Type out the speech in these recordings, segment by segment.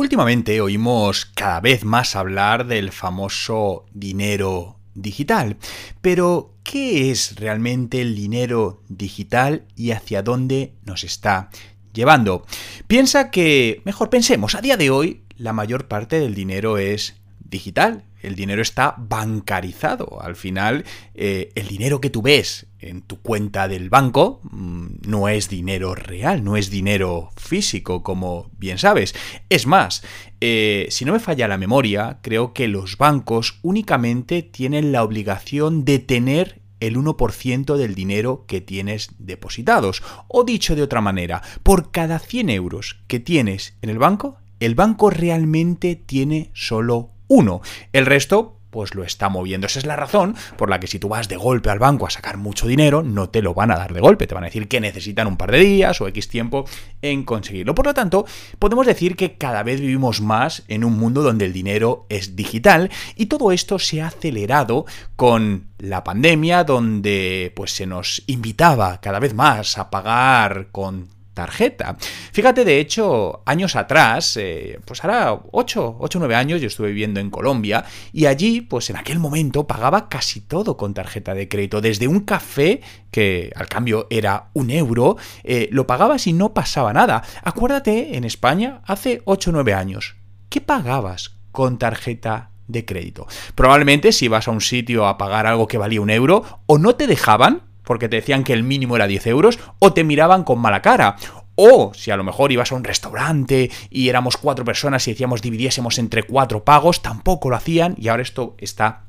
Últimamente oímos cada vez más hablar del famoso dinero digital. Pero, ¿qué es realmente el dinero digital y hacia dónde nos está llevando? Piensa que, mejor pensemos, a día de hoy la mayor parte del dinero es digital. El dinero está bancarizado. Al final, eh, el dinero que tú ves en tu cuenta del banco mm, no es dinero real, no es dinero físico, como bien sabes. Es más, eh, si no me falla la memoria, creo que los bancos únicamente tienen la obligación de tener el 1% del dinero que tienes depositados. O dicho de otra manera, por cada 100 euros que tienes en el banco, el banco realmente tiene solo uno. El resto pues lo está moviendo. Esa es la razón por la que si tú vas de golpe al banco a sacar mucho dinero, no te lo van a dar de golpe, te van a decir que necesitan un par de días o X tiempo en conseguirlo. Por lo tanto, podemos decir que cada vez vivimos más en un mundo donde el dinero es digital y todo esto se ha acelerado con la pandemia donde pues se nos invitaba cada vez más a pagar con Fíjate, de hecho, años atrás, eh, pues ahora 8, 8 9 años, yo estuve viviendo en Colombia y allí, pues en aquel momento pagaba casi todo con tarjeta de crédito. Desde un café, que al cambio era un euro, eh, lo pagabas y no pasaba nada. Acuérdate, en España, hace 8 9 años, ¿qué pagabas con tarjeta de crédito? Probablemente si vas a un sitio a pagar algo que valía un euro, o no te dejaban, porque te decían que el mínimo era 10 euros, o te miraban con mala cara. O si a lo mejor ibas a un restaurante y éramos cuatro personas y decíamos dividiésemos entre cuatro pagos, tampoco lo hacían y ahora esto está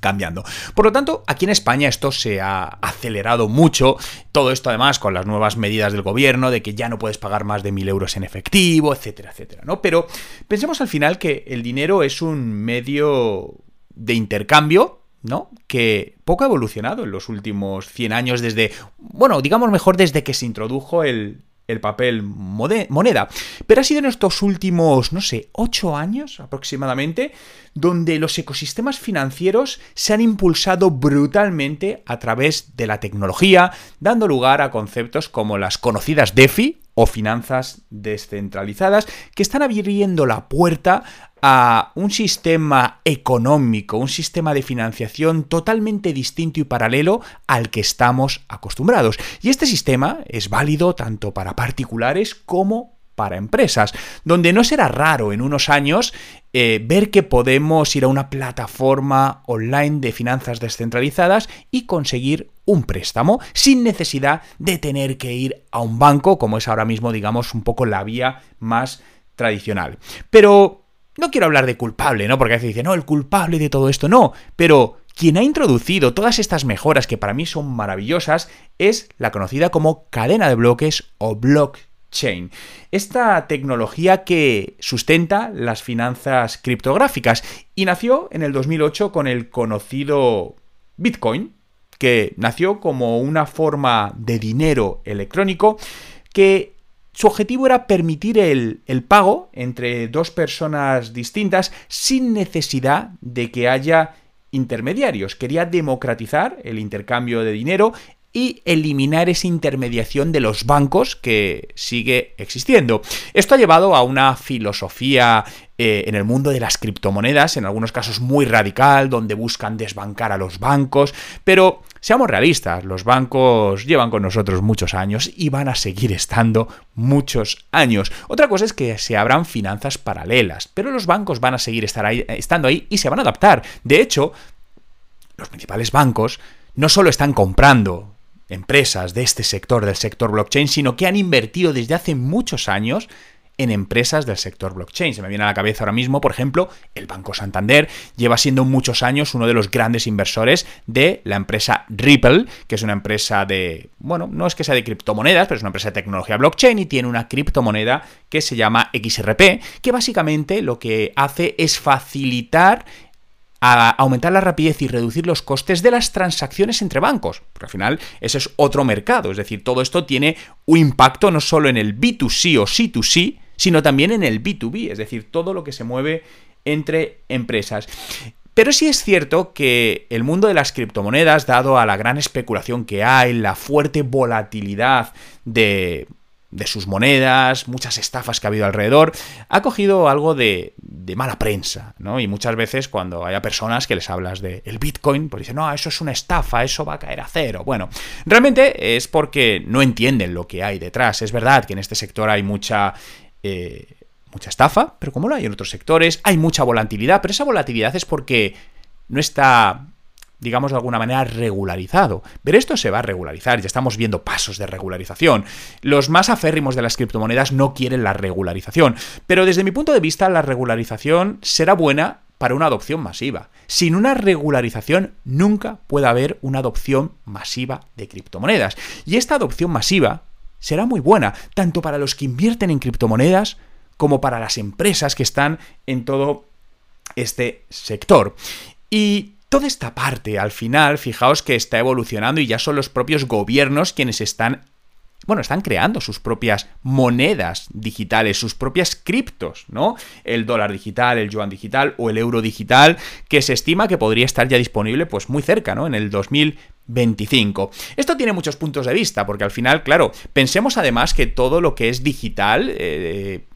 cambiando. Por lo tanto, aquí en España esto se ha acelerado mucho. Todo esto además con las nuevas medidas del gobierno de que ya no puedes pagar más de mil euros en efectivo, etcétera, etcétera, ¿no? Pero pensemos al final que el dinero es un medio de intercambio ¿no? Que poco ha evolucionado en los últimos 100 años desde, bueno, digamos mejor desde que se introdujo el, el papel moneda. Pero ha sido en estos últimos, no sé, 8 años aproximadamente, donde los ecosistemas financieros se han impulsado brutalmente a través de la tecnología, dando lugar a conceptos como las conocidas DeFi o finanzas descentralizadas, que están abriendo la puerta a un sistema económico, un sistema de financiación totalmente distinto y paralelo al que estamos acostumbrados. Y este sistema es válido tanto para particulares como para empresas, donde no será raro en unos años eh, ver que podemos ir a una plataforma online de finanzas descentralizadas y conseguir un préstamo sin necesidad de tener que ir a un banco, como es ahora mismo, digamos, un poco la vía más tradicional. Pero no quiero hablar de culpable, ¿no? Porque a veces dicen, no, el culpable de todo esto, no, pero quien ha introducido todas estas mejoras que para mí son maravillosas es la conocida como cadena de bloques o blockchain. Esta tecnología que sustenta las finanzas criptográficas y nació en el 2008 con el conocido Bitcoin, que nació como una forma de dinero electrónico que su objetivo era permitir el, pago entre dos personas distintas sin necesidad de que haya intermediarios. Quería democratizar el intercambio de dinero y eliminar esa intermediación de los bancos que sigue existiendo. Esto ha llevado a una filosofía eh, en el mundo de las criptomonedas, en algunos casos muy radical, donde buscan desbancar a los bancos, pero seamos realistas, los bancos llevan con nosotros muchos años y van a seguir estando muchos años. Otra cosa es que se abran finanzas paralelas, pero los bancos van a seguir estando ahí y se van a adaptar. De hecho, los principales bancos no solo están comprando empresas de este sector, del sector blockchain, sino que han invertido desde hace muchos años en empresas del sector blockchain. Se me viene a la cabeza ahora mismo, por ejemplo, el Banco Santander lleva siendo muchos años uno de los grandes inversores de la empresa Ripple, que es una empresa de, bueno, no es que sea de criptomonedas, pero es una empresa de tecnología blockchain y tiene una criptomoneda que se llama XRP, que básicamente lo que hace es facilitar aumentar la rapidez y reducir los costes de las transacciones entre bancos. Porque al final ese es otro mercado. Es decir, todo esto tiene un impacto no solo en el B2C o C2C, sino también en el B2B. Es decir, todo lo que se mueve entre empresas. Pero sí es cierto que el mundo de las criptomonedas, dado a la gran especulación que hay, la fuerte volatilidad de de sus monedas, muchas estafas que ha habido alrededor, ha cogido algo de, mala prensa, ¿no? Y muchas veces cuando haya personas que les hablas de el Bitcoin, pues dicen, no, eso es una estafa, eso va a caer a cero. Bueno, realmente es porque no entienden lo que hay detrás. Es verdad que en este sector hay mucha... Eh, mucha estafa, pero como lo hay en otros sectores, hay mucha volatilidad, pero esa volatilidad es porque no está digamos de alguna manera, regularizado. Pero esto se va a regularizar, ya estamos viendo pasos de regularización. Los más aférrimos de las criptomonedas no quieren la regularización, pero desde mi punto de vista la regularización será buena para una adopción masiva. Sin una regularización nunca puede haber una adopción masiva de criptomonedas. Y esta adopción masiva será muy buena, tanto para los que invierten en criptomonedas como para las empresas que están en todo este sector. Y Toda esta parte, al final, fijaos que está evolucionando y ya son los propios gobiernos quienes están bueno, están creando sus propias monedas digitales, sus propias criptos, ¿no? El dólar digital, el yuan digital o el euro digital, que se estima que podría estar ya disponible pues muy cerca, ¿no? En el 2025. Esto tiene muchos puntos de vista, porque al final, claro, pensemos además que todo lo que es digital, eh,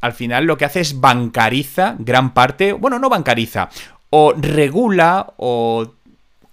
al final lo que hace es bancariza gran parte, bueno, no bancariza, o regula o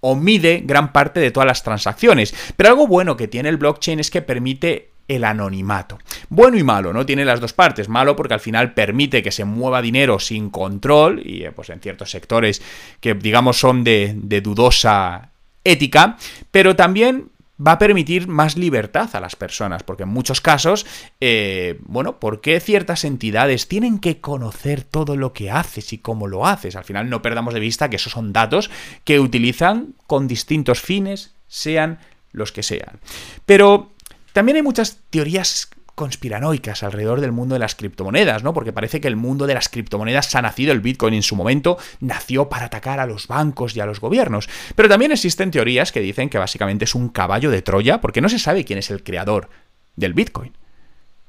o mide gran parte de todas las transacciones. Pero algo bueno que tiene el blockchain es que permite el anonimato. Bueno y malo, ¿no? Tiene las dos partes. Malo porque al final permite que se mueva dinero sin control y eh, pues en ciertos sectores que digamos son de, de dudosa ética, pero también va a permitir más libertad a las personas, porque en muchos casos, eh, bueno, ¿por qué ciertas entidades tienen que conocer todo lo que haces y cómo lo haces? Al final no perdamos de vista que esos son datos que utilizan con distintos fines, sean los que sean. Pero también hay muchas teorías conspiranoicas alrededor del mundo de las criptomonedas, ¿no? Porque parece que el mundo de las criptomonedas ha nacido, el Bitcoin en su momento nació para atacar a los bancos y a los gobiernos. Pero también existen teorías que dicen que básicamente es un caballo de Troya, porque no se sabe quién es el creador del Bitcoin.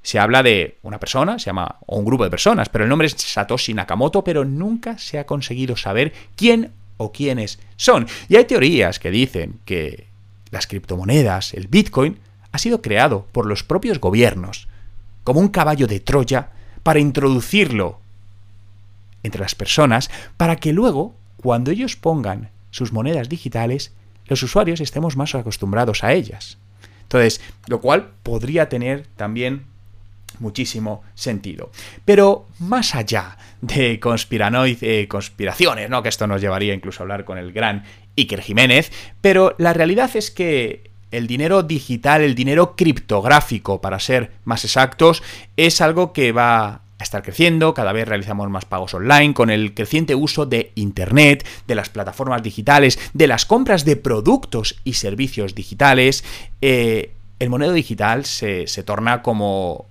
Se habla de una persona, se llama, o un grupo de personas, pero el nombre es Satoshi Nakamoto, pero nunca se ha conseguido saber quién o quiénes son. Y hay teorías que dicen que las criptomonedas, el Bitcoin, ha sido creado por los propios gobiernos, como un caballo de Troya, para introducirlo entre las personas, para que luego, cuando ellos pongan sus monedas digitales, los usuarios estemos más acostumbrados a ellas. Entonces, lo cual podría tener también muchísimo sentido. Pero más allá de conspiranoid, eh, conspiraciones, ¿no? Que esto nos llevaría incluso a hablar con el gran Iker Jiménez, pero la realidad es que el dinero digital, el dinero criptográfico, para ser más exactos, es algo que va a estar creciendo, cada vez realizamos más pagos online, con el creciente uso de Internet, de las plataformas digitales, de las compras de productos y servicios digitales, eh, el moneda digital se, torna como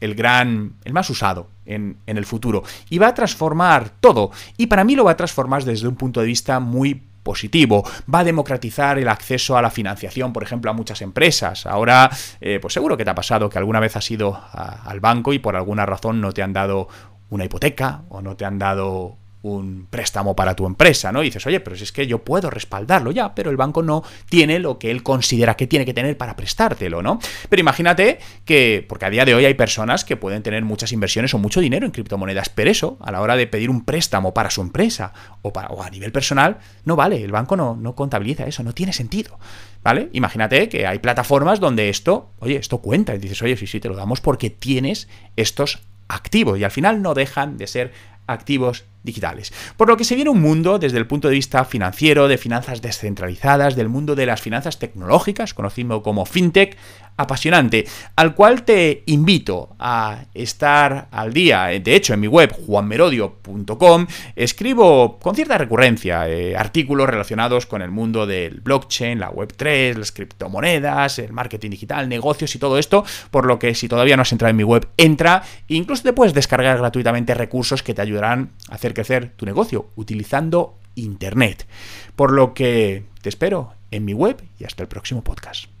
el gran, el más usado en, en, el futuro. Y va a transformar todo. Y para mí lo va a transformar desde un punto de vista muy positivo, va a democratizar el acceso a la financiación, por ejemplo, a muchas empresas. Ahora, eh, pues seguro que te ha pasado que alguna vez has ido al banco y por alguna razón no te han dado una hipoteca o no te han dado un préstamo para tu empresa, ¿no? Y dices, oye, pero si es que yo puedo respaldarlo ya, pero el banco no tiene lo que él considera que tiene que tener para prestártelo, ¿no? Pero imagínate que, porque a día de hoy hay personas que pueden tener muchas inversiones o mucho dinero en criptomonedas, pero eso, a la hora de pedir un préstamo para su empresa o, para, a nivel personal, no vale, el banco no, no contabiliza eso, no tiene sentido. ¿Vale? Imagínate que hay plataformas donde esto, oye, esto cuenta. Y dices, oye, sí, sí, te lo damos porque tienes estos activos. Y al final no dejan de ser activos digitales. Por lo que se viene un mundo desde el punto de vista financiero, de finanzas descentralizadas, del mundo de las finanzas tecnológicas, conocido como fintech, apasionante, al cual te invito a estar al día. De hecho, en mi web, juanmerodio.com, escribo con cierta recurrencia eh, artículos relacionados con el mundo del blockchain, la web 3, las criptomonedas, el marketing digital, negocios y todo esto, por lo que si todavía no has entrado en mi web, entra e incluso te puedes descargar gratuitamente recursos que te ayudarán hacer crecer tu negocio utilizando Internet. Por lo que te espero en mi web y hasta el próximo podcast.